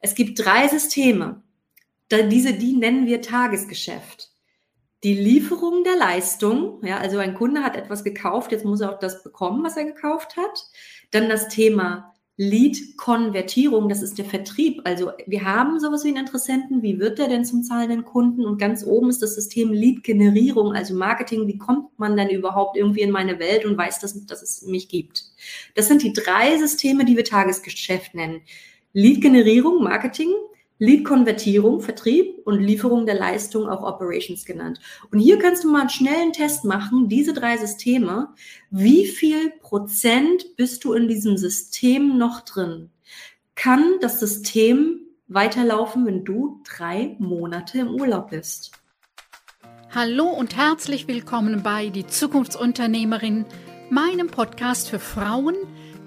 Es gibt drei Systeme. Diese, die nennen wir Tagesgeschäft. Die Lieferung der Leistung, ja, also ein Kunde hat etwas gekauft, jetzt muss er auch das bekommen, was er gekauft hat. Dann das Thema Lead-Konvertierung, das ist der Vertrieb. Also wir haben sowas wie einen Interessenten, wie wird der denn zum zahlenden Kunden? Und ganz oben ist das System Lead-Generierung, also Marketing, wie kommt man denn überhaupt irgendwie in meine Welt und weiß, dass, dass es mich gibt? Das sind die drei Systeme, die wir Tagesgeschäft nennen. Lead-Generierung, Marketing, Lead-Konvertierung, Vertrieb und Lieferung der Leistung, auch Operations genannt. Und hier kannst du mal einen schnellen Test machen, diese drei Systeme. Wie viel Prozent bist du in diesem System noch drin? Kann das System weiterlaufen, wenn du drei Monate im Urlaub bist? Hallo und herzlich willkommen bei Die Zukunftsunternehmerin, meinem Podcast für Frauen,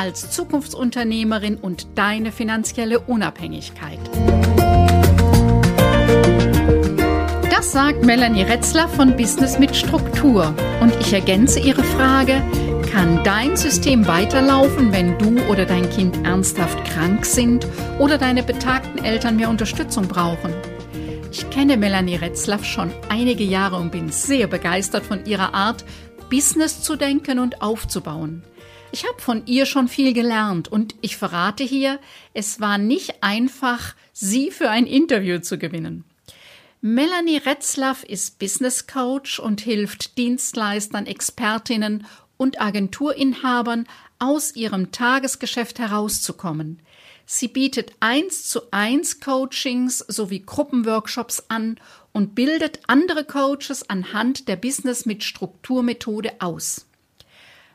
als Zukunftsunternehmerin und deine finanzielle Unabhängigkeit. Das sagt Melanie Retzler von Business mit Struktur. Und ich ergänze ihre Frage, kann dein System weiterlaufen, wenn du oder dein Kind ernsthaft krank sind oder deine betagten Eltern mehr Unterstützung brauchen? Ich kenne Melanie Retzlaff schon einige Jahre und bin sehr begeistert von ihrer Art, Business zu denken und aufzubauen. Ich habe von ihr schon viel gelernt und ich verrate hier, es war nicht einfach, sie für ein Interview zu gewinnen. Melanie Retzlaff ist Business Coach und hilft Dienstleistern, Expertinnen und Agenturinhabern aus ihrem Tagesgeschäft herauszukommen. Sie bietet eins zu eins Coachings sowie Gruppenworkshops an und bildet andere Coaches anhand der Business mit Strukturmethode aus.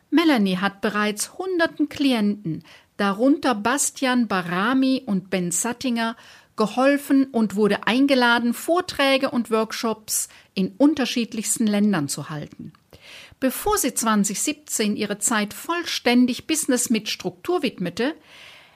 Melanie hat bereits hunderten Klienten, darunter Bastian Barami und Ben Sattinger, geholfen und wurde eingeladen, Vorträge und Workshops in unterschiedlichsten Ländern zu halten. Bevor sie 2017 ihre Zeit vollständig Business mit Struktur widmete,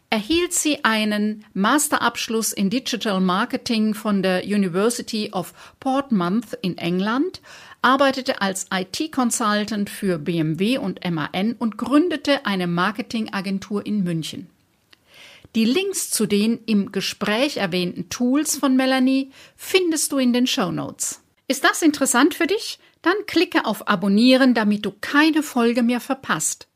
erhielt sie einen Masterabschluss in Digital Marketing von der University of Portsmouth in England, arbeitete als IT-Consultant für BMW und MAN und gründete eine Marketingagentur in München. Die Links zu den im Gespräch erwähnten Tools von Melanie findest du in den Show Notes. Ist das interessant für dich? Dann klicke auf Abonnieren, damit du keine Folge mehr verpasst.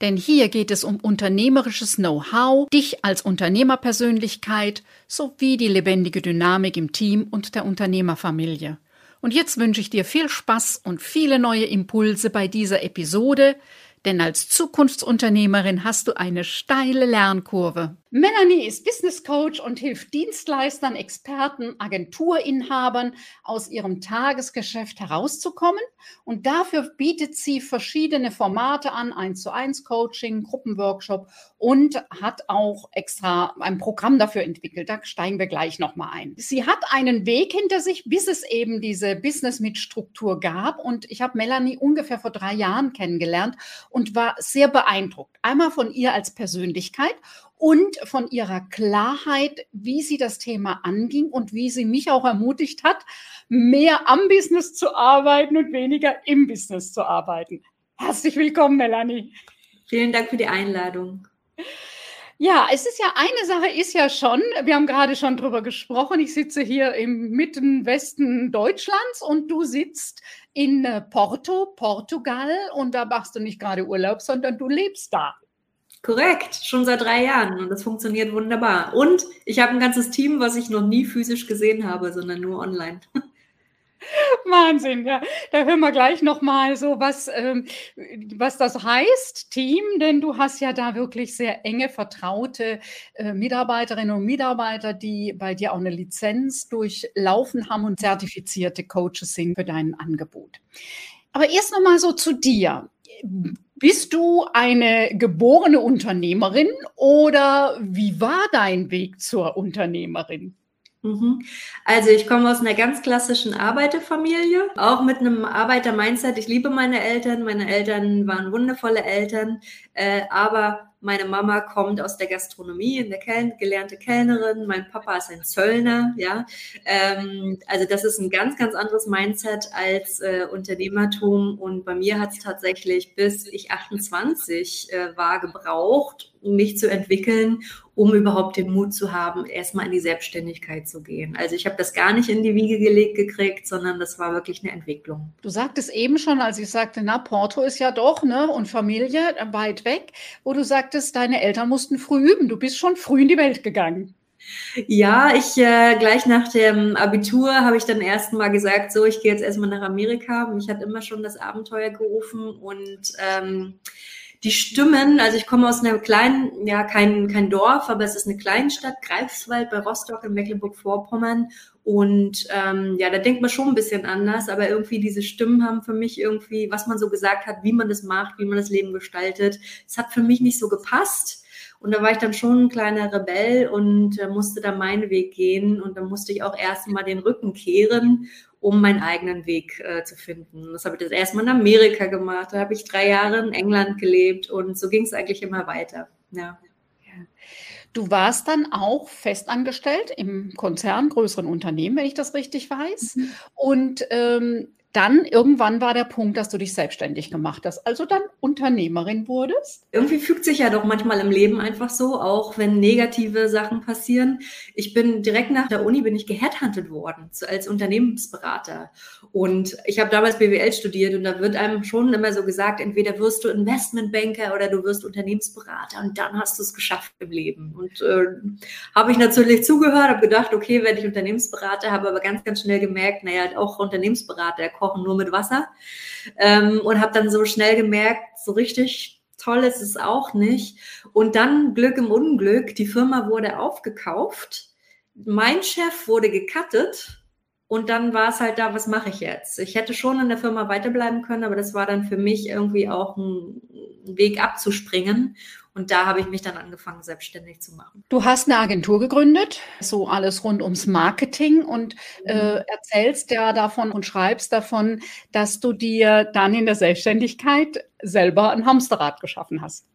Denn hier geht es um unternehmerisches Know-how, dich als Unternehmerpersönlichkeit sowie die lebendige Dynamik im Team und der Unternehmerfamilie. Und jetzt wünsche ich dir viel Spaß und viele neue Impulse bei dieser Episode, denn als Zukunftsunternehmerin hast du eine steile Lernkurve. Melanie ist Business Coach und hilft Dienstleistern, Experten, Agenturinhabern aus ihrem Tagesgeschäft herauszukommen. Und dafür bietet sie verschiedene Formate an, 1 zu 1 Coaching, Gruppenworkshop und hat auch extra ein Programm dafür entwickelt. Da steigen wir gleich nochmal ein. Sie hat einen Weg hinter sich, bis es eben diese Business mit Struktur gab. Und ich habe Melanie ungefähr vor drei Jahren kennengelernt und war sehr beeindruckt. Einmal von ihr als Persönlichkeit und von ihrer Klarheit, wie sie das Thema anging und wie sie mich auch ermutigt hat, mehr am Business zu arbeiten und weniger im Business zu arbeiten. Herzlich willkommen, Melanie. Vielen Dank für die Einladung. Ja, es ist ja eine Sache ist ja schon, wir haben gerade schon drüber gesprochen. Ich sitze hier im Mitten Westen Deutschlands und du sitzt in äh, Porto, Portugal und da machst du nicht gerade Urlaub, sondern du lebst da. Korrekt, schon seit drei Jahren und das funktioniert wunderbar. Und ich habe ein ganzes Team, was ich noch nie physisch gesehen habe, sondern nur online. Wahnsinn, ja. Da hören wir gleich nochmal so, was, ähm, was das heißt, Team, denn du hast ja da wirklich sehr enge, vertraute äh, Mitarbeiterinnen und Mitarbeiter, die bei dir auch eine Lizenz durchlaufen haben und zertifizierte Coaches sind für dein Angebot. Aber erst nochmal so zu dir. Bist du eine geborene Unternehmerin oder wie war dein Weg zur Unternehmerin? Mhm. Also ich komme aus einer ganz klassischen Arbeiterfamilie, auch mit einem Arbeiter-Mindset. Ich liebe meine Eltern. Meine Eltern waren wundervolle Eltern, äh, aber meine Mama kommt aus der Gastronomie, in der Kel gelernte Kellnerin. Mein Papa ist ein Zöllner, ja. Ähm, also das ist ein ganz, ganz anderes Mindset als äh, Unternehmertum. Und bei mir hat es tatsächlich bis ich 28 äh, war gebraucht, mich zu entwickeln, um überhaupt den Mut zu haben, erstmal in die Selbstständigkeit zu gehen. Also ich habe das gar nicht in die Wiege gelegt gekriegt, sondern das war wirklich eine Entwicklung. Du sagtest eben schon, als ich sagte, na, Porto ist ja doch, ne, und Familie äh, weit weg, wo du sagtest, deine Eltern mussten früh üben. Du bist schon früh in die Welt gegangen. Ja, ich äh, gleich nach dem Abitur habe ich dann erst mal gesagt, so, ich gehe jetzt erstmal nach Amerika. Mich hat immer schon das Abenteuer gerufen und ähm, die Stimmen, also ich komme aus einer kleinen, ja, kein, kein Dorf, aber es ist eine Kleinstadt, Greifswald bei Rostock in Mecklenburg-Vorpommern. Und ähm, ja, da denkt man schon ein bisschen anders, aber irgendwie diese Stimmen haben für mich irgendwie, was man so gesagt hat, wie man das macht, wie man das Leben gestaltet, es hat für mich nicht so gepasst. Und da war ich dann schon ein kleiner Rebell und äh, musste da meinen Weg gehen. Und dann musste ich auch erst mal den Rücken kehren um meinen eigenen Weg äh, zu finden. Das habe ich das erstmal in Amerika gemacht, da habe ich drei Jahre in England gelebt und so ging es eigentlich immer weiter. Ja. Du warst dann auch festangestellt im Konzern, größeren Unternehmen, wenn ich das richtig weiß. Mhm. Und ähm, dann irgendwann war der Punkt, dass du dich selbstständig gemacht hast, also dann Unternehmerin wurdest? Irgendwie fügt sich ja doch manchmal im Leben einfach so, auch wenn negative Sachen passieren. Ich bin direkt nach der Uni bin ich geheadhuntet worden als Unternehmensberater und ich habe damals BWL studiert und da wird einem schon immer so gesagt, entweder wirst du Investmentbanker oder du wirst Unternehmensberater und dann hast du es geschafft im Leben. Und äh, habe ich natürlich zugehört, habe gedacht, okay, werde ich Unternehmensberater, habe aber ganz, ganz schnell gemerkt, naja, auch Unternehmensberater kochen nur mit Wasser. Ähm, und habe dann so schnell gemerkt, so richtig toll ist es auch nicht. Und dann Glück im Unglück, die Firma wurde aufgekauft, mein Chef wurde gecuttet und dann war es halt da, was mache ich jetzt? Ich hätte schon in der Firma weiterbleiben können, aber das war dann für mich irgendwie auch ein Weg abzuspringen. Und da habe ich mich dann angefangen, selbstständig zu machen. Du hast eine Agentur gegründet, so alles rund ums Marketing und äh, mhm. erzählst ja davon und schreibst davon, dass du dir dann in der Selbstständigkeit selber ein Hamsterrad geschaffen hast.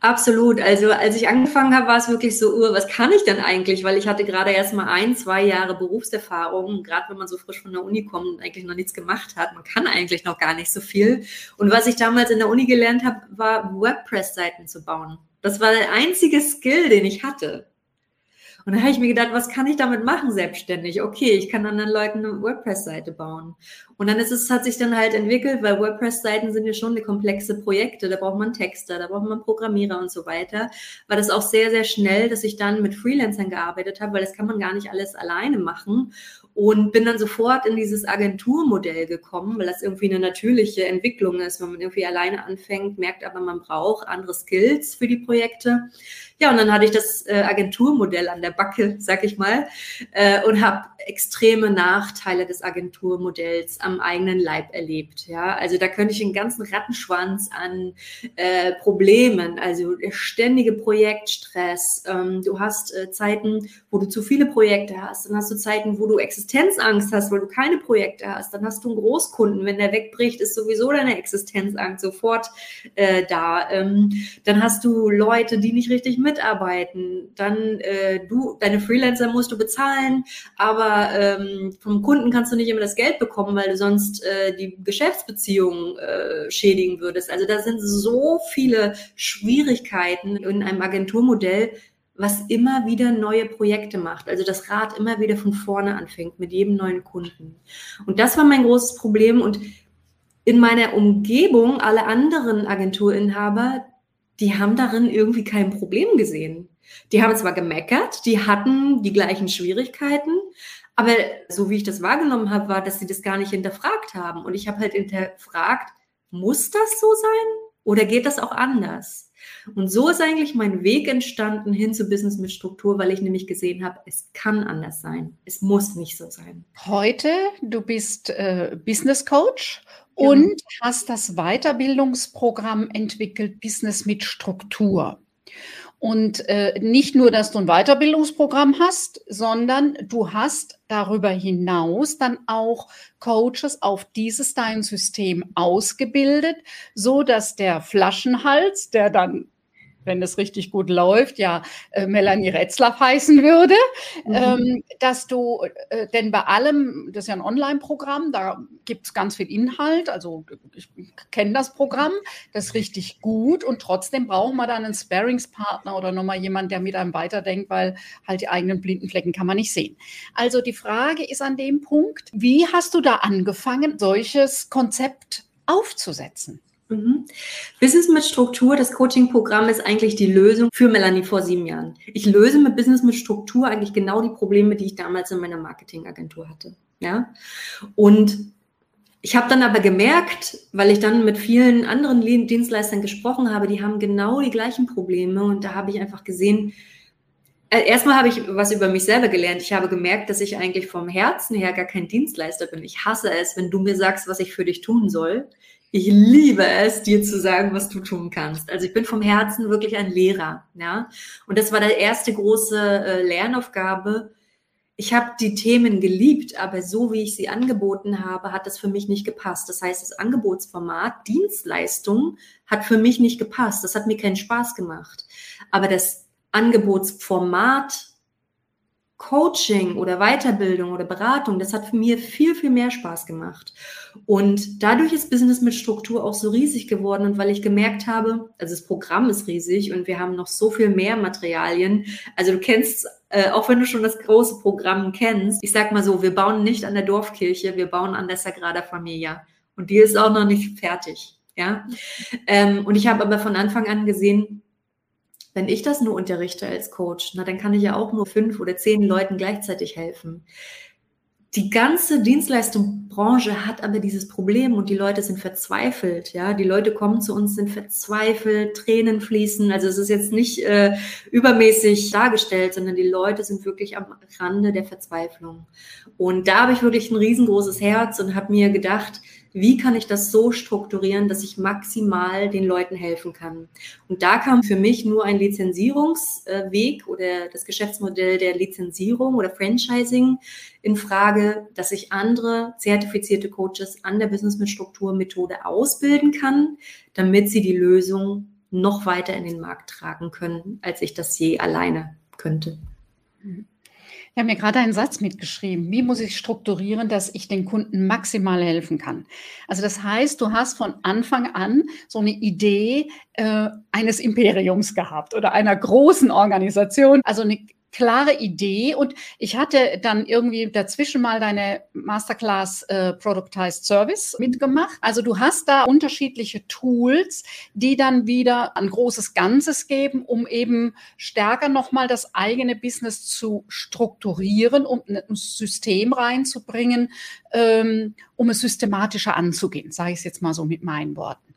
Absolut. Also als ich angefangen habe, war es wirklich so, uh, was kann ich denn eigentlich? Weil ich hatte gerade erst mal ein, zwei Jahre Berufserfahrung. Gerade wenn man so frisch von der Uni kommt und eigentlich noch nichts gemacht hat, man kann eigentlich noch gar nicht so viel. Und was ich damals in der Uni gelernt habe, war WordPress-Seiten zu bauen. Das war der einzige Skill, den ich hatte. Und dann habe ich mir gedacht, was kann ich damit machen selbstständig? Okay, ich kann anderen Leuten eine WordPress-Seite bauen. Und dann ist es, hat sich dann halt entwickelt, weil WordPress-Seiten sind ja schon eine komplexe Projekte. Da braucht man Texter, da braucht man Programmierer und so weiter. War das auch sehr, sehr schnell, dass ich dann mit Freelancern gearbeitet habe, weil das kann man gar nicht alles alleine machen und bin dann sofort in dieses Agenturmodell gekommen, weil das irgendwie eine natürliche Entwicklung ist, wenn man irgendwie alleine anfängt, merkt aber, man braucht andere Skills für die Projekte. Ja, und dann hatte ich das äh, Agenturmodell an der Backe, sag ich mal, äh, und habe extreme Nachteile des Agenturmodells am eigenen Leib erlebt. Ja, also da könnte ich einen ganzen Rattenschwanz an äh, Problemen, also ständige Projektstress. Ähm, du hast äh, Zeiten, wo du zu viele Projekte hast, dann hast du Zeiten, wo du Existenzangst hast, weil du keine Projekte hast. Dann hast du einen Großkunden, wenn der wegbricht, ist sowieso deine Existenzangst sofort äh, da. Ähm, dann hast du Leute, die nicht richtig mitarbeiten. Dann äh, du, deine Freelancer musst du bezahlen, aber ähm, vom Kunden kannst du nicht immer das Geld bekommen, weil du sonst äh, die Geschäftsbeziehungen äh, schädigen würdest. Also da sind so viele Schwierigkeiten in einem Agenturmodell, was immer wieder neue Projekte macht. Also das Rad immer wieder von vorne anfängt mit jedem neuen Kunden. Und das war mein großes Problem. Und in meiner Umgebung, alle anderen Agenturinhaber, die haben darin irgendwie kein Problem gesehen. Die haben zwar gemeckert, die hatten die gleichen Schwierigkeiten, aber so wie ich das wahrgenommen habe, war, dass sie das gar nicht hinterfragt haben. Und ich habe halt hinterfragt, muss das so sein oder geht das auch anders? Und so ist eigentlich mein Weg entstanden hin zu Business mit Struktur, weil ich nämlich gesehen habe, es kann anders sein. Es muss nicht so sein. Heute, du bist äh, Business Coach ja. und hast das Weiterbildungsprogramm entwickelt, Business mit Struktur. Und äh, nicht nur, dass du ein Weiterbildungsprogramm hast, sondern du hast darüber hinaus dann auch Coaches auf dieses dein System ausgebildet, so dass der Flaschenhals, der dann wenn es richtig gut läuft, ja äh, Melanie Retzlaff heißen würde, mhm. ähm, dass du, äh, denn bei allem, das ist ja ein Online-Programm, da gibt es ganz viel Inhalt, also ich kenne das Programm, das ist richtig gut und trotzdem braucht man dann einen Sparingspartner oder nochmal jemand, der mit einem weiterdenkt, weil halt die eigenen blinden Flecken kann man nicht sehen. Also die Frage ist an dem Punkt, wie hast du da angefangen, solches Konzept aufzusetzen? Mhm. Business mit Struktur, das Coaching-Programm ist eigentlich die Lösung für Melanie vor sieben Jahren. Ich löse mit Business mit Struktur eigentlich genau die Probleme, die ich damals in meiner Marketingagentur hatte. Ja, und ich habe dann aber gemerkt, weil ich dann mit vielen anderen Dienstleistern gesprochen habe, die haben genau die gleichen Probleme und da habe ich einfach gesehen, äh, erstmal habe ich was über mich selber gelernt. Ich habe gemerkt, dass ich eigentlich vom Herzen her gar kein Dienstleister bin. Ich hasse es, wenn du mir sagst, was ich für dich tun soll. Ich liebe es, dir zu sagen, was du tun kannst. Also ich bin vom Herzen wirklich ein Lehrer, ja. Und das war der erste große äh, Lernaufgabe. Ich habe die Themen geliebt, aber so wie ich sie angeboten habe, hat das für mich nicht gepasst. Das heißt, das Angebotsformat Dienstleistung hat für mich nicht gepasst. Das hat mir keinen Spaß gemacht. Aber das Angebotsformat Coaching oder Weiterbildung oder Beratung, das hat für mir viel, viel mehr Spaß gemacht. Und dadurch ist Business mit Struktur auch so riesig geworden und weil ich gemerkt habe, also das Programm ist riesig und wir haben noch so viel mehr Materialien. Also du kennst, äh, auch wenn du schon das große Programm kennst, ich sag mal so, wir bauen nicht an der Dorfkirche, wir bauen an der Sagrada Familia. Und die ist auch noch nicht fertig. Ja. Ähm, und ich habe aber von Anfang an gesehen, wenn ich das nur unterrichte als Coach, na, dann kann ich ja auch nur fünf oder zehn Leuten gleichzeitig helfen. Die ganze Dienstleistungsbranche hat aber dieses Problem und die Leute sind verzweifelt. Ja, die Leute kommen zu uns, sind verzweifelt, Tränen fließen. Also es ist jetzt nicht äh, übermäßig dargestellt, sondern die Leute sind wirklich am Rande der Verzweiflung. Und da habe ich wirklich ein riesengroßes Herz und habe mir gedacht, wie kann ich das so strukturieren, dass ich maximal den Leuten helfen kann. Und da kam für mich nur ein Lizenzierungsweg oder das Geschäftsmodell der Lizenzierung oder Franchising in Frage, dass ich andere zertifizierte Coaches an der Business mit Struktur Methode ausbilden kann, damit sie die Lösung noch weiter in den Markt tragen können, als ich das je alleine könnte. Mhm. Ich habe mir gerade einen Satz mitgeschrieben. Wie muss ich strukturieren, dass ich den Kunden maximal helfen kann? Also das heißt, du hast von Anfang an so eine Idee äh, eines Imperiums gehabt oder einer großen Organisation, also eine klare Idee und ich hatte dann irgendwie dazwischen mal deine Masterclass äh, Productized Service mitgemacht. Also du hast da unterschiedliche Tools, die dann wieder ein großes Ganzes geben, um eben stärker nochmal das eigene Business zu strukturieren, um ein System reinzubringen, ähm, um es systematischer anzugehen, sage ich es jetzt mal so mit meinen Worten.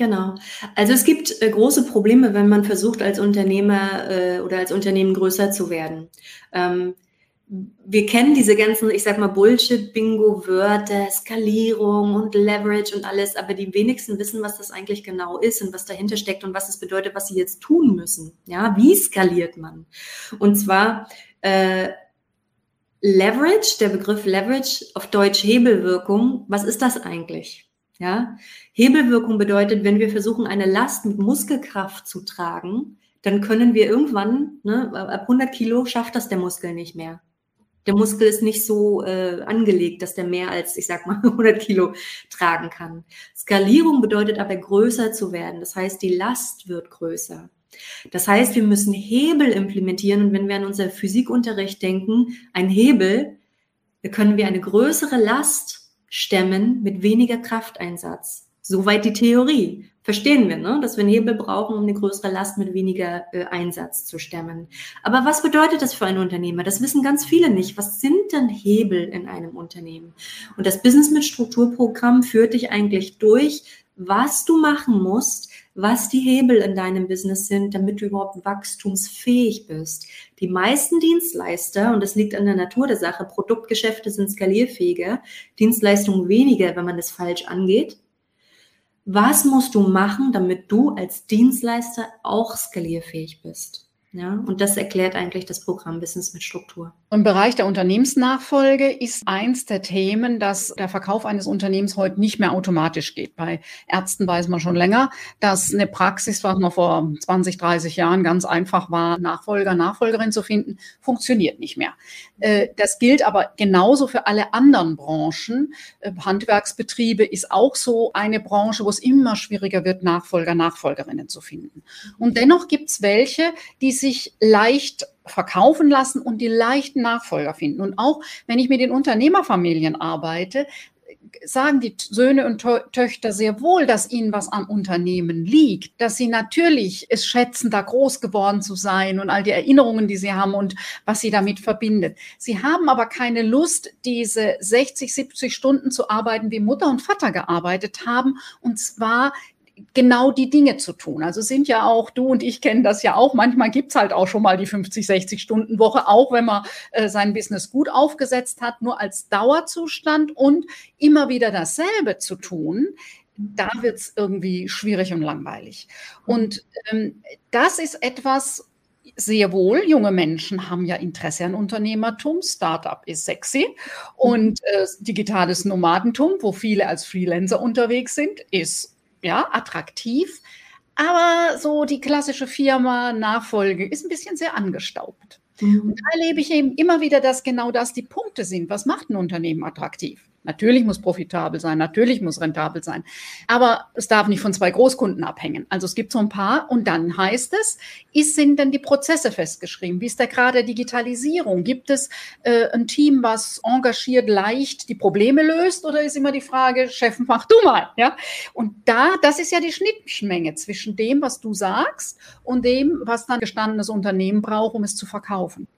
Genau. Also es gibt äh, große Probleme, wenn man versucht, als Unternehmer äh, oder als Unternehmen größer zu werden. Ähm, wir kennen diese ganzen, ich sag mal, Bullshit-Bingo-Wörter, Skalierung und Leverage und alles, aber die wenigsten wissen, was das eigentlich genau ist und was dahinter steckt und was es bedeutet, was sie jetzt tun müssen. Ja, wie skaliert man? Und zwar äh, Leverage, der Begriff Leverage auf Deutsch Hebelwirkung, was ist das eigentlich? Ja, Hebelwirkung bedeutet, wenn wir versuchen, eine Last mit Muskelkraft zu tragen, dann können wir irgendwann, ne, ab 100 Kilo schafft das der Muskel nicht mehr. Der Muskel ist nicht so äh, angelegt, dass der mehr als, ich sag mal, 100 Kilo tragen kann. Skalierung bedeutet aber größer zu werden. Das heißt, die Last wird größer. Das heißt, wir müssen Hebel implementieren. Und wenn wir an unser Physikunterricht denken, ein Hebel, können wir eine größere Last stemmen mit weniger Krafteinsatz. Soweit die Theorie. Verstehen wir, ne? dass wir einen Hebel brauchen, um eine größere Last mit weniger äh, Einsatz zu stemmen. Aber was bedeutet das für einen Unternehmer? Das wissen ganz viele nicht. Was sind denn Hebel in einem Unternehmen? Und das Business mit Strukturprogramm führt dich eigentlich durch, was du machen musst, was die Hebel in deinem Business sind, damit du überhaupt wachstumsfähig bist. Die meisten Dienstleister, und das liegt an der Natur der Sache, Produktgeschäfte sind skalierfähiger, Dienstleistungen weniger, wenn man es falsch angeht, was musst du machen, damit du als Dienstleister auch skalierfähig bist? Ja, und das erklärt eigentlich das Programm Business mit Struktur. Im Bereich der Unternehmensnachfolge ist eins der Themen, dass der Verkauf eines Unternehmens heute nicht mehr automatisch geht. Bei Ärzten weiß man schon länger, dass eine Praxis, was noch vor 20, 30 Jahren ganz einfach war, Nachfolger, Nachfolgerin zu finden, funktioniert nicht mehr. Äh, das gilt aber genauso für alle anderen Branchen. Äh, Handwerksbetriebe ist auch so eine Branche, wo es immer schwieriger wird, Nachfolger, Nachfolgerinnen zu finden. Und dennoch gibt es welche, die sich leicht verkaufen lassen und die leichten Nachfolger finden. Und auch wenn ich mit den Unternehmerfamilien arbeite, sagen die Söhne und Töchter sehr wohl, dass ihnen was am Unternehmen liegt, dass sie natürlich es schätzen, da groß geworden zu sein und all die Erinnerungen, die sie haben und was sie damit verbindet. Sie haben aber keine Lust, diese 60, 70 Stunden zu arbeiten, wie Mutter und Vater gearbeitet haben, und zwar genau die Dinge zu tun. Also sind ja auch, du und ich kennen das ja auch, manchmal gibt's halt auch schon mal die 50, 60 Stunden Woche, auch wenn man äh, sein Business gut aufgesetzt hat, nur als Dauerzustand und immer wieder dasselbe zu tun, da wird's irgendwie schwierig und langweilig. Und ähm, das ist etwas, sehr wohl, junge Menschen haben ja Interesse an Unternehmertum. Startup ist sexy. Und äh, digitales Nomadentum, wo viele als Freelancer unterwegs sind, ist ja, attraktiv. Aber so die klassische Firma Nachfolge ist ein bisschen sehr angestaubt. Mhm. Und da erlebe ich eben immer wieder, dass genau das die Punkte sind. Was macht ein Unternehmen attraktiv? Natürlich muss profitabel sein, natürlich muss rentabel sein, aber es darf nicht von zwei Großkunden abhängen. Also es gibt so ein paar und dann heißt es, ist, sind denn die Prozesse festgeschrieben? Wie ist der Grad der Digitalisierung? Gibt es äh, ein Team, was engagiert, leicht die Probleme löst oder ist immer die Frage, Chef, mach du mal? Ja? Und da, das ist ja die Schnittmenge zwischen dem, was du sagst und dem, was dann gestandenes Unternehmen braucht, um es zu verkaufen.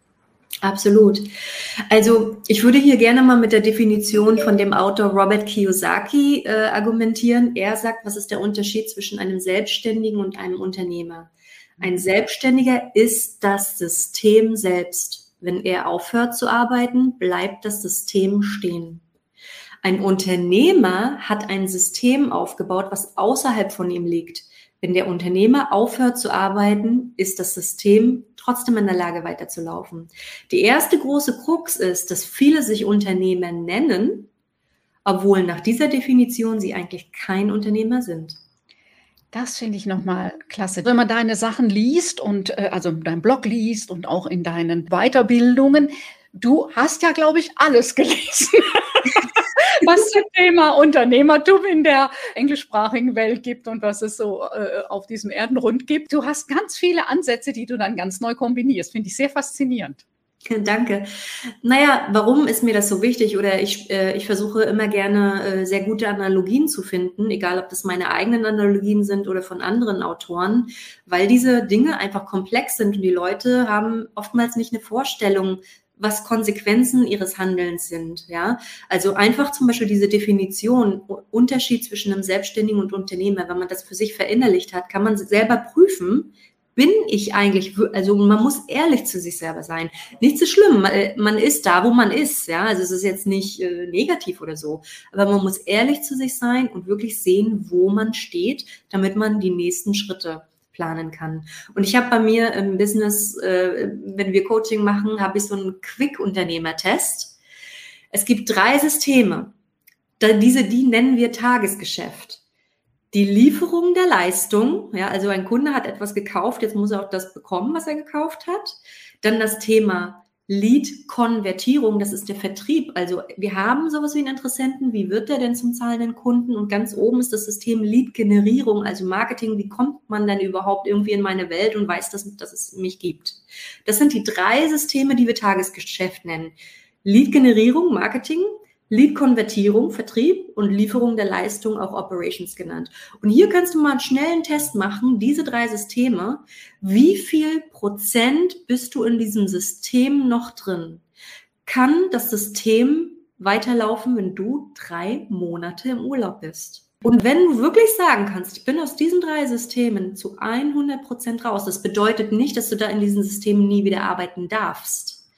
Absolut. Also ich würde hier gerne mal mit der Definition von dem Autor Robert Kiyosaki äh, argumentieren. Er sagt, was ist der Unterschied zwischen einem Selbstständigen und einem Unternehmer? Ein Selbstständiger ist das System selbst. Wenn er aufhört zu arbeiten, bleibt das System stehen. Ein Unternehmer hat ein System aufgebaut, was außerhalb von ihm liegt. Wenn der Unternehmer aufhört zu arbeiten, ist das System trotzdem in der Lage weiterzulaufen. Die erste große Krux ist, dass viele sich Unternehmer nennen, obwohl nach dieser Definition sie eigentlich kein Unternehmer sind. Das finde ich nochmal klasse. Wenn man deine Sachen liest und äh, also dein Blog liest und auch in deinen Weiterbildungen, du hast ja, glaube ich, alles gelesen. was zum Thema Unternehmertum in der englischsprachigen Welt gibt und was es so äh, auf diesem Erdenrund gibt. Du hast ganz viele Ansätze, die du dann ganz neu kombinierst. Finde ich sehr faszinierend. Danke. Naja, warum ist mir das so wichtig? Oder ich, äh, ich versuche immer gerne äh, sehr gute Analogien zu finden, egal ob das meine eigenen Analogien sind oder von anderen Autoren, weil diese Dinge einfach komplex sind und die Leute haben oftmals nicht eine Vorstellung, was Konsequenzen ihres Handelns sind. Ja, also einfach zum Beispiel diese Definition, Unterschied zwischen einem Selbstständigen und Unternehmer, wenn man das für sich verinnerlicht hat, kann man selber prüfen, bin ich eigentlich, also man muss ehrlich zu sich selber sein. Nichts ist schlimm, man ist da, wo man ist, ja, also es ist jetzt nicht äh, negativ oder so, aber man muss ehrlich zu sich sein und wirklich sehen, wo man steht, damit man die nächsten Schritte planen kann. Und ich habe bei mir im Business, äh, wenn wir Coaching machen, habe ich so einen Quick-Unternehmer-Test. Es gibt drei Systeme. Da, diese, die nennen wir Tagesgeschäft. Die Lieferung der Leistung, ja, also ein Kunde hat etwas gekauft, jetzt muss er auch das bekommen, was er gekauft hat. Dann das Thema Lead-Konvertierung, das ist der Vertrieb. Also wir haben sowas wie einen Interessenten, wie wird der denn zum zahlenden Kunden? Und ganz oben ist das System Lead-Generierung, also Marketing, wie kommt man denn überhaupt irgendwie in meine Welt und weiß, dass, dass es mich gibt? Das sind die drei Systeme, die wir Tagesgeschäft nennen. Lead-Generierung, Marketing, Lead-Konvertierung, Vertrieb und Lieferung der Leistung, auch Operations genannt. Und hier kannst du mal einen schnellen Test machen, diese drei Systeme. Wie viel Prozent bist du in diesem System noch drin? Kann das System weiterlaufen, wenn du drei Monate im Urlaub bist? Und wenn du wirklich sagen kannst, ich bin aus diesen drei Systemen zu 100 Prozent raus, das bedeutet nicht, dass du da in diesen Systemen nie wieder arbeiten darfst.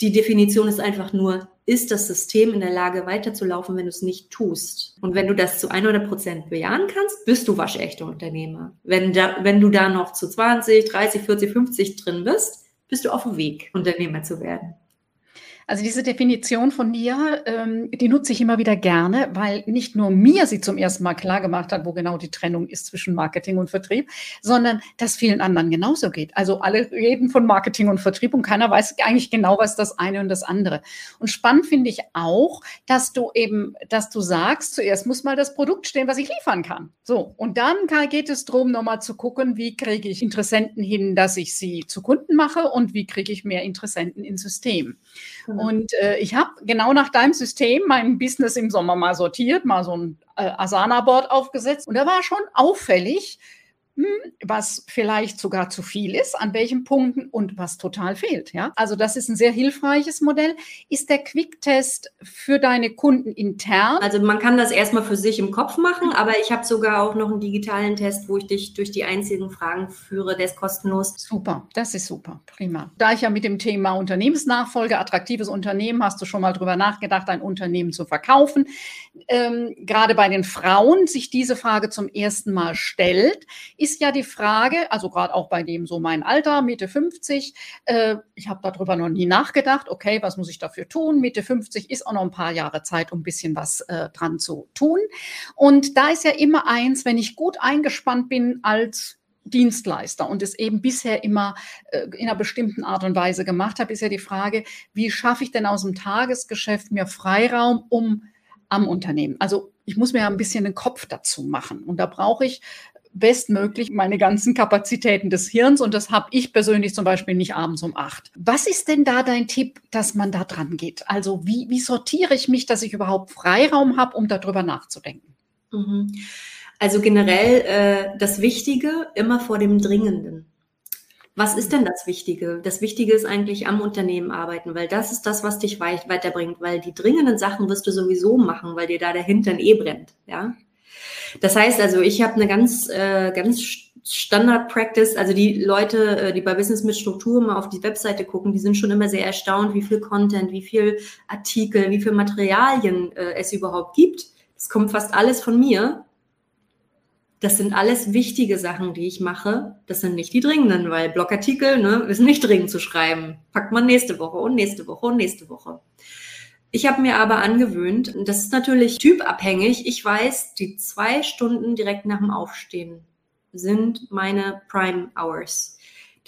Die Definition ist einfach nur, ist das System in der Lage weiterzulaufen, wenn du es nicht tust. Und wenn du das zu 100 Prozent bejahen kannst, bist du waschechter Unternehmer. Wenn, da, wenn du da noch zu 20, 30, 40, 50 drin bist, bist du auf dem Weg, Unternehmer zu werden. Also diese Definition von dir, ähm, die nutze ich immer wieder gerne, weil nicht nur mir sie zum ersten Mal klar gemacht hat, wo genau die Trennung ist zwischen Marketing und Vertrieb, sondern dass vielen anderen genauso geht. Also alle reden von Marketing und Vertrieb und keiner weiß eigentlich genau, was das eine und das andere. Und spannend finde ich auch, dass du eben, dass du sagst, zuerst muss mal das Produkt stehen, was ich liefern kann. So. Und dann geht es darum, nochmal zu gucken, wie kriege ich Interessenten hin, dass ich sie zu Kunden mache und wie kriege ich mehr Interessenten ins System. Mhm. Und äh, ich habe genau nach deinem System mein Business im Sommer mal sortiert, mal so ein äh, Asana-Board aufgesetzt. Und da war schon auffällig, was vielleicht sogar zu viel ist, an welchen Punkten und was total fehlt. Ja, also das ist ein sehr hilfreiches Modell. Ist der Quicktest für deine Kunden intern? Also man kann das erstmal für sich im Kopf machen, aber ich habe sogar auch noch einen digitalen Test, wo ich dich durch die einzigen Fragen führe. Der ist kostenlos. Super, das ist super, prima. Da ich ja mit dem Thema Unternehmensnachfolge, attraktives Unternehmen, hast du schon mal drüber nachgedacht, ein Unternehmen zu verkaufen. Ähm, gerade bei den Frauen sich diese Frage zum ersten Mal stellt, ist ist ja die Frage, also gerade auch bei dem so mein Alter, Mitte 50, äh, ich habe darüber noch nie nachgedacht, okay, was muss ich dafür tun? Mitte 50 ist auch noch ein paar Jahre Zeit, um ein bisschen was äh, dran zu tun. Und da ist ja immer eins, wenn ich gut eingespannt bin als Dienstleister und es eben bisher immer äh, in einer bestimmten Art und Weise gemacht habe, ist ja die Frage, wie schaffe ich denn aus dem Tagesgeschäft mir Freiraum, um am Unternehmen. Also ich muss mir ja ein bisschen den Kopf dazu machen. Und da brauche ich bestmöglich meine ganzen Kapazitäten des Hirns und das habe ich persönlich zum Beispiel nicht abends um acht. Was ist denn da dein Tipp, dass man da dran geht? Also wie, wie sortiere ich mich, dass ich überhaupt Freiraum habe, um darüber nachzudenken? Mhm. Also generell äh, das Wichtige immer vor dem Dringenden. Was ist denn das Wichtige? Das Wichtige ist eigentlich am Unternehmen arbeiten, weil das ist das, was dich weiterbringt, weil die dringenden Sachen wirst du sowieso machen, weil dir da der Hintern eh brennt, ja. Das heißt also, ich habe eine ganz, äh, ganz Standard Practice, also die Leute, äh, die bei Business mit Struktur mal auf die Webseite gucken, die sind schon immer sehr erstaunt, wie viel Content, wie viel Artikel, wie viel Materialien äh, es überhaupt gibt. Das kommt fast alles von mir. Das sind alles wichtige Sachen, die ich mache. Das sind nicht die dringenden, weil Blogartikel ne, ist nicht dringend zu schreiben. Packt man nächste Woche und nächste Woche und nächste Woche. Ich habe mir aber angewöhnt, das ist natürlich typabhängig, ich weiß, die zwei Stunden direkt nach dem Aufstehen sind meine Prime Hours.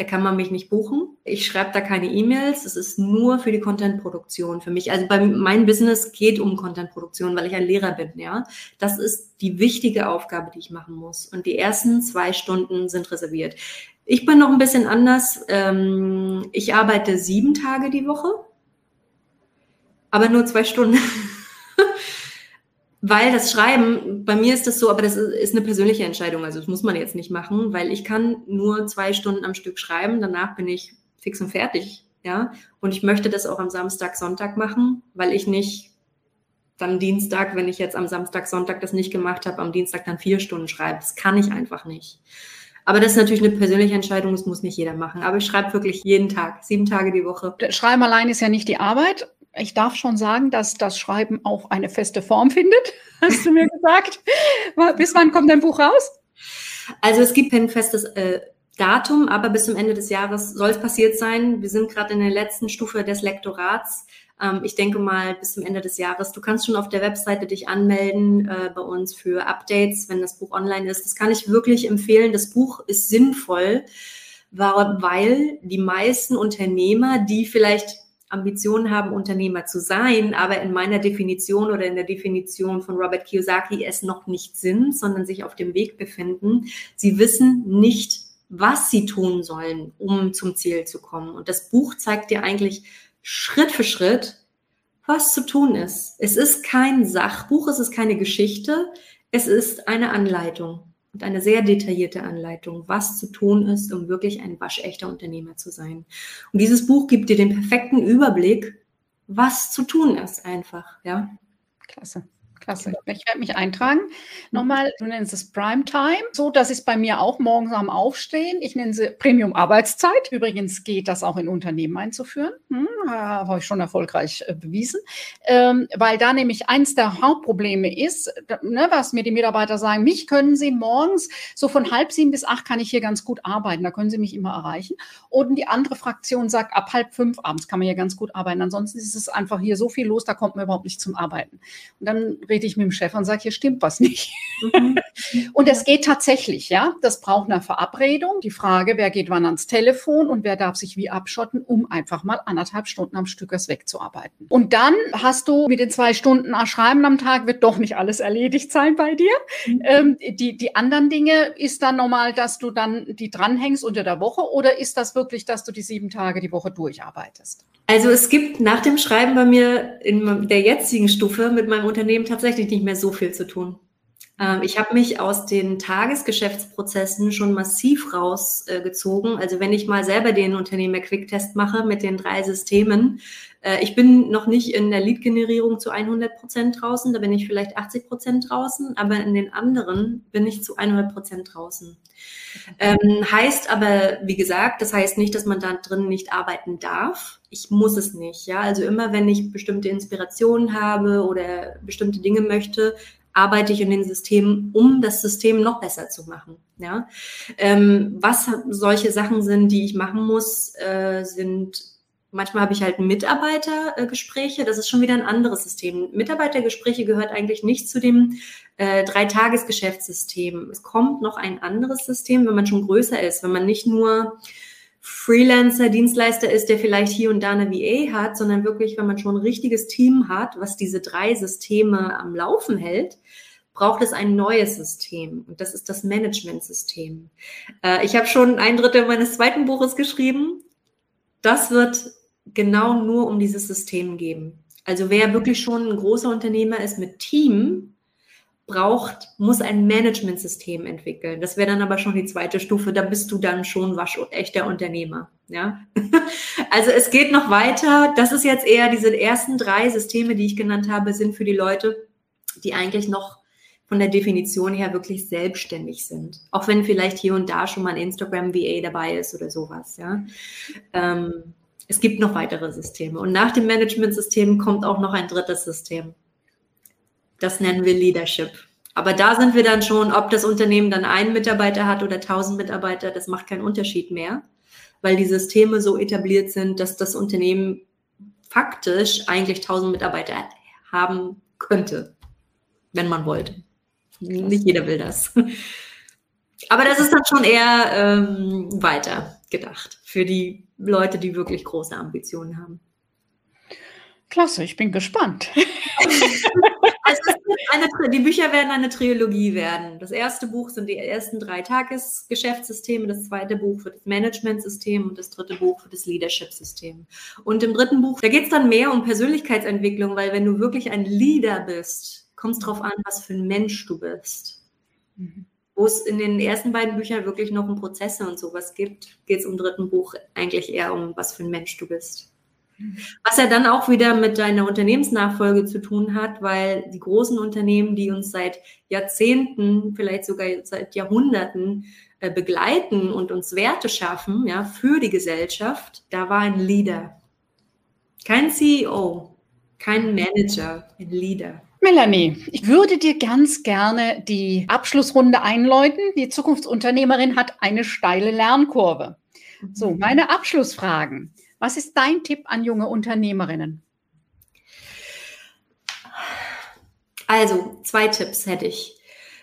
Da kann man mich nicht buchen. Ich schreibe da keine E-Mails. Es ist nur für die Content-Produktion für mich. Also bei meinem Business geht um Content-Produktion, weil ich ein Lehrer bin. Ja, das ist die wichtige Aufgabe, die ich machen muss. Und die ersten zwei Stunden sind reserviert. Ich bin noch ein bisschen anders. Ähm, ich arbeite sieben Tage die Woche aber nur zwei Stunden. weil das Schreiben, bei mir ist das so, aber das ist eine persönliche Entscheidung, also das muss man jetzt nicht machen, weil ich kann nur zwei Stunden am Stück schreiben, danach bin ich fix und fertig, ja. Und ich möchte das auch am Samstag, Sonntag machen, weil ich nicht dann Dienstag, wenn ich jetzt am Samstag, Sonntag das nicht gemacht habe, am Dienstag dann vier Stunden schreibe. Das kann ich einfach nicht. Aber das ist natürlich eine persönliche Entscheidung, das muss nicht jeder machen. Aber ich schreibe wirklich jeden Tag, sieben Tage die Woche. Schreiben allein ist ja nicht die Arbeit ich darf schon sagen, dass das Schreiben auch eine feste Form findet, hast du mir gesagt. bis wann kommt dein Buch raus? Also es gibt kein festes äh, Datum, aber bis zum Ende des Jahres soll es passiert sein. Wir sind gerade in der letzten Stufe des Lektorats. Ähm, ich denke mal bis zum Ende des Jahres. Du kannst schon auf der Webseite dich anmelden äh, bei uns für Updates, wenn das Buch online ist. Das kann ich wirklich empfehlen. Das Buch ist sinnvoll, weil die meisten Unternehmer, die vielleicht Ambitionen haben, Unternehmer zu sein, aber in meiner Definition oder in der Definition von Robert Kiyosaki es noch nicht sind, sondern sich auf dem Weg befinden. Sie wissen nicht, was sie tun sollen, um zum Ziel zu kommen. Und das Buch zeigt dir eigentlich Schritt für Schritt, was zu tun ist. Es ist kein Sachbuch, es ist keine Geschichte, es ist eine Anleitung und eine sehr detaillierte Anleitung, was zu tun ist, um wirklich ein waschechter Unternehmer zu sein. Und dieses Buch gibt dir den perfekten Überblick, was zu tun ist einfach, ja. Klasse. Klasse. Ich werde mich eintragen. Nochmal, du nennst es Primetime. So, das ist bei mir auch morgens am Aufstehen. Ich nenne sie Premium-Arbeitszeit. Übrigens geht das auch in Unternehmen einzuführen. Hm, habe ich schon erfolgreich äh, bewiesen. Ähm, weil da nämlich eins der Hauptprobleme ist, ne, was mir die Mitarbeiter sagen, mich können sie morgens so von halb sieben bis acht kann ich hier ganz gut arbeiten. Da können sie mich immer erreichen. Und die andere Fraktion sagt, ab halb fünf abends kann man hier ganz gut arbeiten. Ansonsten ist es einfach hier so viel los, da kommt man überhaupt nicht zum Arbeiten. Und dann rede ich mit dem Chef und sage, hier stimmt was nicht. Mhm. und es geht tatsächlich, ja. Das braucht eine Verabredung. Die Frage, wer geht wann ans Telefon und wer darf sich wie abschotten, um einfach mal anderthalb Stunden am Stück wegzuarbeiten. Und dann hast du mit den zwei Stunden Schreiben am Tag, wird doch nicht alles erledigt sein bei dir. Mhm. Ähm, die, die anderen Dinge ist dann normal, dass du dann die dranhängst unter der Woche oder ist das wirklich, dass du die sieben Tage die Woche durcharbeitest? Also es gibt nach dem Schreiben bei mir in der jetzigen Stufe mit meinem Unternehmen tatsächlich nicht mehr so viel zu tun. Ähm, ich habe mich aus den Tagesgeschäftsprozessen schon massiv rausgezogen. also wenn ich mal selber den Unternehmer Quicktest mache mit den drei Systemen, äh, ich bin noch nicht in der Lead-Generierung zu 100 Prozent draußen, da bin ich vielleicht 80 Prozent draußen, aber in den anderen bin ich zu 100 Prozent draußen. Ähm, heißt aber, wie gesagt, das heißt nicht, dass man da drin nicht arbeiten darf ich muss es nicht. Ja, also immer wenn ich bestimmte Inspirationen habe oder bestimmte Dinge möchte, arbeite ich in den Systemen, um das System noch besser zu machen. Ja, ähm, was solche Sachen sind, die ich machen muss, äh, sind Manchmal habe ich halt Mitarbeitergespräche, das ist schon wieder ein anderes System. Mitarbeitergespräche gehört eigentlich nicht zu dem äh, Dreitagesgeschäftssystem. Es kommt noch ein anderes System, wenn man schon größer ist, wenn man nicht nur Freelancer, Dienstleister ist, der vielleicht hier und da eine VA hat, sondern wirklich, wenn man schon ein richtiges Team hat, was diese drei Systeme am Laufen hält, braucht es ein neues System und das ist das Management-System. Äh, ich habe schon ein Drittel meines zweiten Buches geschrieben. Das wird genau nur um dieses System geben. Also wer wirklich schon ein großer Unternehmer ist mit Team, braucht, muss ein Managementsystem entwickeln. Das wäre dann aber schon die zweite Stufe. Da bist du dann schon wasch echter Unternehmer. Ja, also es geht noch weiter. Das ist jetzt eher diese ersten drei Systeme, die ich genannt habe, sind für die Leute, die eigentlich noch von der Definition her wirklich selbstständig sind. Auch wenn vielleicht hier und da schon mal ein Instagram VA dabei ist oder sowas. Ja. Ähm, es gibt noch weitere Systeme. Und nach dem Managementsystem kommt auch noch ein drittes System. Das nennen wir Leadership. Aber da sind wir dann schon, ob das Unternehmen dann einen Mitarbeiter hat oder tausend Mitarbeiter, das macht keinen Unterschied mehr, weil die Systeme so etabliert sind, dass das Unternehmen faktisch eigentlich tausend Mitarbeiter haben könnte, wenn man wollte. Nicht jeder will das. Aber das ist dann schon eher ähm, weiter gedacht für die Leute, die wirklich große Ambitionen haben. Klasse, ich bin gespannt. eine, die Bücher werden eine Trilogie werden. Das erste Buch sind die ersten drei Tagesgeschäftssysteme, das zweite Buch für das Managementsystem und das dritte Buch für das Leadership-System. Und im dritten Buch, da geht es dann mehr um Persönlichkeitsentwicklung, weil wenn du wirklich ein Leader bist, kommt es darauf an, was für ein Mensch du bist. Mhm. Wo es in den ersten beiden Büchern wirklich noch um Prozesse und sowas gibt, geht es im dritten Buch eigentlich eher um, was für ein Mensch du bist. Was ja dann auch wieder mit deiner Unternehmensnachfolge zu tun hat, weil die großen Unternehmen, die uns seit Jahrzehnten, vielleicht sogar seit Jahrhunderten äh, begleiten und uns Werte schaffen, ja, für die Gesellschaft, da war ein Leader. Kein CEO, kein Manager, ein Leader. Melanie, ich würde dir ganz gerne die Abschlussrunde einläuten. Die Zukunftsunternehmerin hat eine steile Lernkurve. So, mhm. meine Abschlussfragen. Was ist dein Tipp an junge Unternehmerinnen? Also, zwei Tipps hätte ich.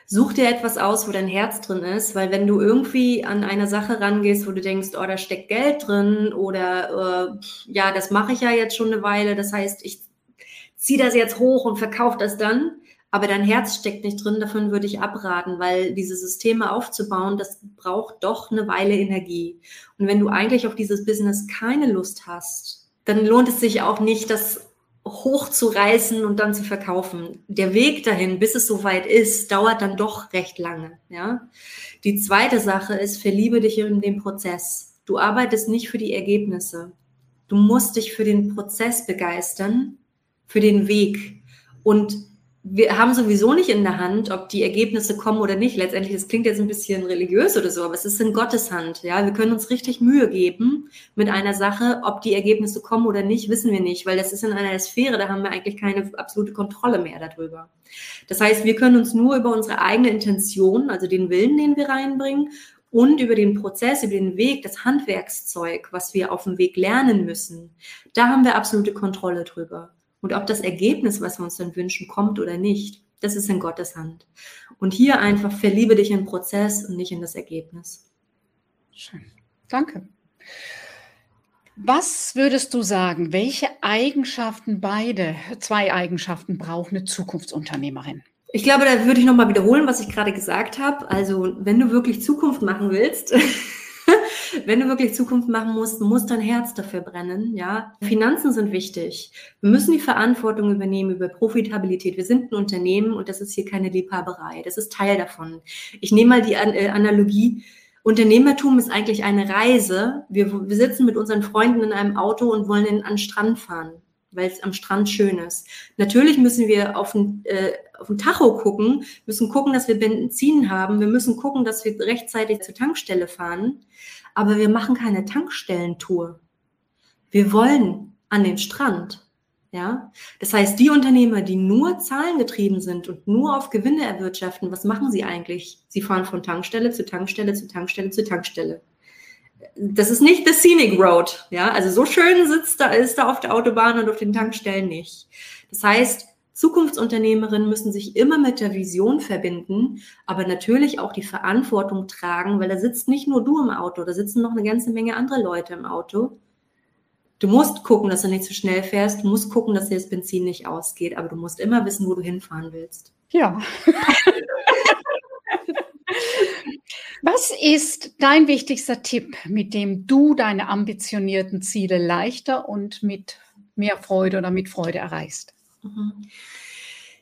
Such dir etwas aus, wo dein Herz drin ist, weil wenn du irgendwie an eine Sache rangehst, wo du denkst, oh, da steckt Geld drin oder äh, ja, das mache ich ja jetzt schon eine Weile, das heißt, ich ziehe das jetzt hoch und verkaufe das dann, aber dein Herz steckt nicht drin, davon würde ich abraten, weil diese Systeme aufzubauen, das braucht doch eine Weile Energie. Und wenn du eigentlich auf dieses Business keine Lust hast, dann lohnt es sich auch nicht, das hochzureißen und dann zu verkaufen. Der Weg dahin, bis es soweit ist, dauert dann doch recht lange. Ja? Die zweite Sache ist, verliebe dich in den Prozess. Du arbeitest nicht für die Ergebnisse. Du musst dich für den Prozess begeistern, für den Weg. Und wir haben sowieso nicht in der Hand, ob die Ergebnisse kommen oder nicht. Letztendlich, das klingt jetzt ein bisschen religiös oder so, aber es ist in Gottes Hand. Ja, wir können uns richtig Mühe geben mit einer Sache, ob die Ergebnisse kommen oder nicht, wissen wir nicht, weil das ist in einer Sphäre, da haben wir eigentlich keine absolute Kontrolle mehr darüber. Das heißt, wir können uns nur über unsere eigene Intention, also den Willen, den wir reinbringen, und über den Prozess, über den Weg, das Handwerkszeug, was wir auf dem Weg lernen müssen, da haben wir absolute Kontrolle drüber. Und ob das Ergebnis, was wir uns dann wünschen, kommt oder nicht, das ist in Gottes Hand. Und hier einfach verliebe dich in den Prozess und nicht in das Ergebnis. Schön. Danke. Was würdest du sagen, welche Eigenschaften beide, zwei Eigenschaften braucht eine Zukunftsunternehmerin? Ich glaube, da würde ich nochmal wiederholen, was ich gerade gesagt habe. Also, wenn du wirklich Zukunft machen willst, wenn du wirklich Zukunft machen musst, muss dein Herz dafür brennen. Ja, Finanzen sind wichtig. Wir müssen die Verantwortung übernehmen über Profitabilität. Wir sind ein Unternehmen und das ist hier keine Liebhaberei. Das ist Teil davon. Ich nehme mal die äh, Analogie. Unternehmertum ist eigentlich eine Reise. Wir, wir sitzen mit unseren Freunden in einem Auto und wollen in, an den Strand fahren weil es am Strand schön ist. Natürlich müssen wir auf den, äh, auf den Tacho gucken, müssen gucken, dass wir Benzin haben, wir müssen gucken, dass wir rechtzeitig zur Tankstelle fahren, aber wir machen keine Tankstellentour. Wir wollen an den Strand. Ja, das heißt, die Unternehmer, die nur zahlengetrieben sind und nur auf Gewinne erwirtschaften, was machen sie eigentlich? Sie fahren von Tankstelle zu Tankstelle zu Tankstelle zu Tankstelle das ist nicht the scenic road, ja, also so schön sitzt da, ist da auf der Autobahn und auf den Tankstellen nicht. Das heißt, Zukunftsunternehmerinnen müssen sich immer mit der Vision verbinden, aber natürlich auch die Verantwortung tragen, weil da sitzt nicht nur du im Auto, da sitzen noch eine ganze Menge andere Leute im Auto. Du musst gucken, dass du nicht zu schnell fährst, du musst gucken, dass dir das Benzin nicht ausgeht, aber du musst immer wissen, wo du hinfahren willst. Ja. Was ist dein wichtigster Tipp, mit dem du deine ambitionierten Ziele leichter und mit mehr Freude oder mit Freude erreichst? Mhm.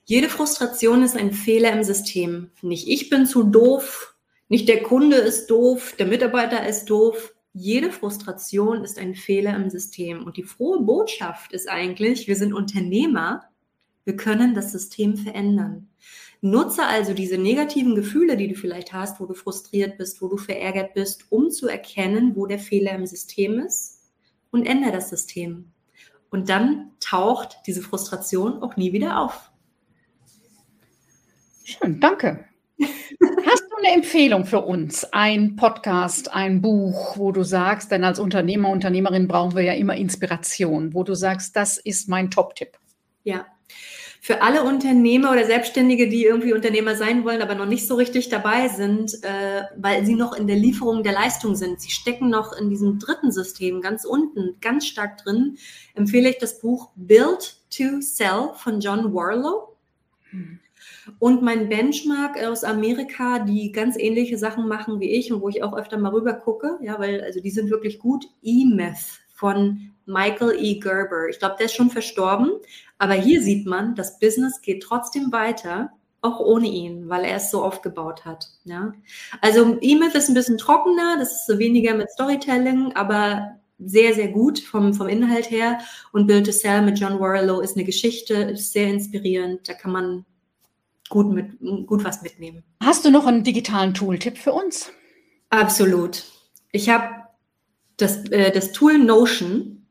Jede Frustration ist ein Fehler im System. Nicht ich bin zu doof, nicht der Kunde ist doof, der Mitarbeiter ist doof. Jede Frustration ist ein Fehler im System. Und die frohe Botschaft ist eigentlich, wir sind Unternehmer, wir können das System verändern. Nutze also diese negativen Gefühle, die du vielleicht hast, wo du frustriert bist, wo du verärgert bist, um zu erkennen, wo der Fehler im System ist und ändere das System. Und dann taucht diese Frustration auch nie wieder auf. Schön, danke. Hast du eine Empfehlung für uns? Ein Podcast, ein Buch, wo du sagst, denn als Unternehmer, Unternehmerin brauchen wir ja immer Inspiration, wo du sagst, das ist mein Top-Tipp. Ja, für alle Unternehmer oder Selbstständige, die irgendwie Unternehmer sein wollen, aber noch nicht so richtig dabei sind, äh, weil sie noch in der Lieferung der Leistung sind. Sie stecken noch in diesem dritten System ganz unten, ganz stark drin. Empfehle ich das Buch Build to Sell von John Warlow. Und mein Benchmark aus Amerika, die ganz ähnliche Sachen machen wie ich und wo ich auch öfter mal rüber gucke, ja, weil also die sind wirklich gut. E-Myth von Michael E. Gerber. Ich glaube, der ist schon verstorben, aber hier sieht man, das Business geht trotzdem weiter, auch ohne ihn, weil er es so aufgebaut hat. Ja? Also E-Myth ist ein bisschen trockener, das ist so weniger mit Storytelling, aber sehr, sehr gut vom, vom Inhalt her. Und Build to Sell mit John Warlow ist eine Geschichte, ist sehr inspirierend, da kann man gut, mit, gut was mitnehmen. Hast du noch einen digitalen Tooltip für uns? Absolut. Ich habe das, äh, das Tool Notion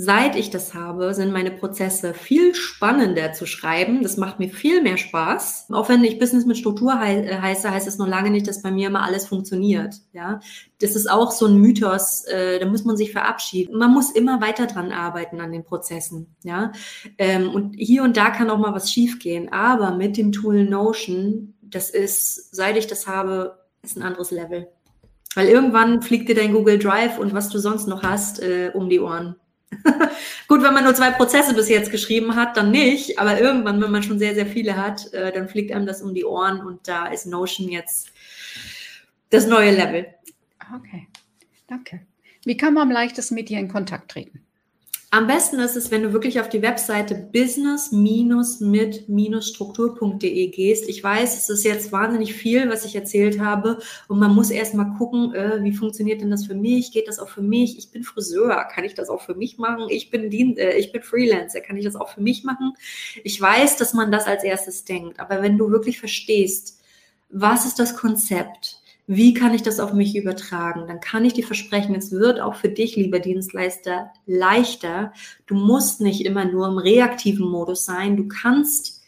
Seit ich das habe, sind meine Prozesse viel spannender zu schreiben. Das macht mir viel mehr Spaß. Auch wenn ich Business mit Struktur hei äh, heiße, heißt es noch lange nicht, dass bei mir immer alles funktioniert. Ja, das ist auch so ein Mythos. Äh, da muss man sich verabschieden. Man muss immer weiter dran arbeiten an den Prozessen. Ja, ähm, und hier und da kann auch mal was schiefgehen. Aber mit dem Tool Notion, das ist, seit ich das habe, ist ein anderes Level. Weil irgendwann fliegt dir dein Google Drive und was du sonst noch hast äh, um die Ohren. Gut, wenn man nur zwei Prozesse bis jetzt geschrieben hat, dann nicht. Aber irgendwann, wenn man schon sehr, sehr viele hat, äh, dann fliegt einem das um die Ohren und da ist Notion jetzt das neue Level. Okay, danke. Wie kann man am leichtesten mit dir in Kontakt treten? Am besten ist es, wenn du wirklich auf die Webseite business-mit-struktur.de gehst. Ich weiß, es ist jetzt wahnsinnig viel, was ich erzählt habe und man muss erst mal gucken, äh, wie funktioniert denn das für mich? Geht das auch für mich? Ich bin Friseur, kann ich das auch für mich machen? Ich bin, Dien äh, ich bin Freelancer, kann ich das auch für mich machen? Ich weiß, dass man das als erstes denkt, aber wenn du wirklich verstehst, was ist das Konzept? Wie kann ich das auf mich übertragen? Dann kann ich dir versprechen, es wird auch für dich, lieber Dienstleister, leichter. Du musst nicht immer nur im reaktiven Modus sein. Du kannst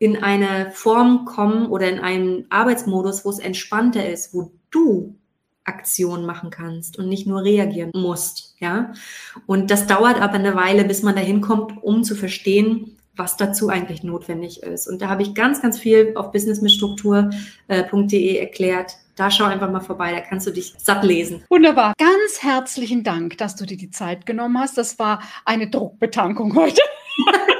in eine Form kommen oder in einen Arbeitsmodus, wo es entspannter ist, wo du Aktionen machen kannst und nicht nur reagieren musst, ja. Und das dauert aber eine Weile, bis man dahin kommt, um zu verstehen, was dazu eigentlich notwendig ist. Und da habe ich ganz, ganz viel auf businessmitstruktur.de erklärt, da schau einfach mal vorbei, da kannst du dich satt lesen. Wunderbar. Ganz herzlichen Dank, dass du dir die Zeit genommen hast. Das war eine Druckbetankung heute.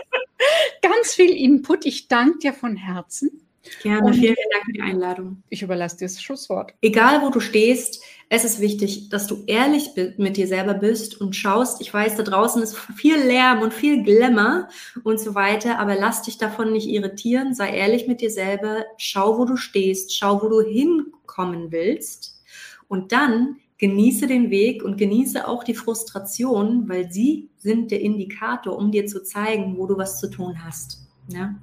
Ganz viel Input. Ich danke dir von Herzen. Gerne, Und vielen, vielen Dank für die Einladung. Ich überlasse dir das Schlusswort. Egal, wo du stehst, es ist wichtig, dass du ehrlich mit dir selber bist und schaust. Ich weiß, da draußen ist viel Lärm und viel Glamour und so weiter, aber lass dich davon nicht irritieren. Sei ehrlich mit dir selber. Schau, wo du stehst. Schau, wo du hinkommen willst. Und dann genieße den Weg und genieße auch die Frustration, weil sie sind der Indikator, um dir zu zeigen, wo du was zu tun hast. Ja?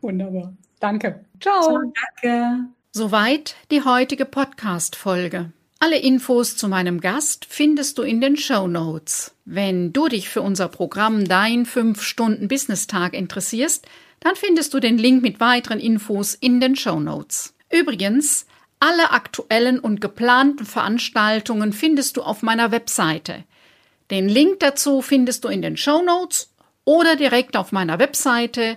Wunderbar. Danke. Ciao. Ciao danke. Soweit die heutige Podcast-Folge. Alle Infos zu meinem Gast findest du in den Show Notes. Wenn du dich für unser Programm Dein 5-Stunden-Business-Tag interessierst, dann findest du den Link mit weiteren Infos in den Show Notes. Übrigens, alle aktuellen und geplanten Veranstaltungen findest du auf meiner Webseite. Den Link dazu findest du in den Show Notes oder direkt auf meiner Webseite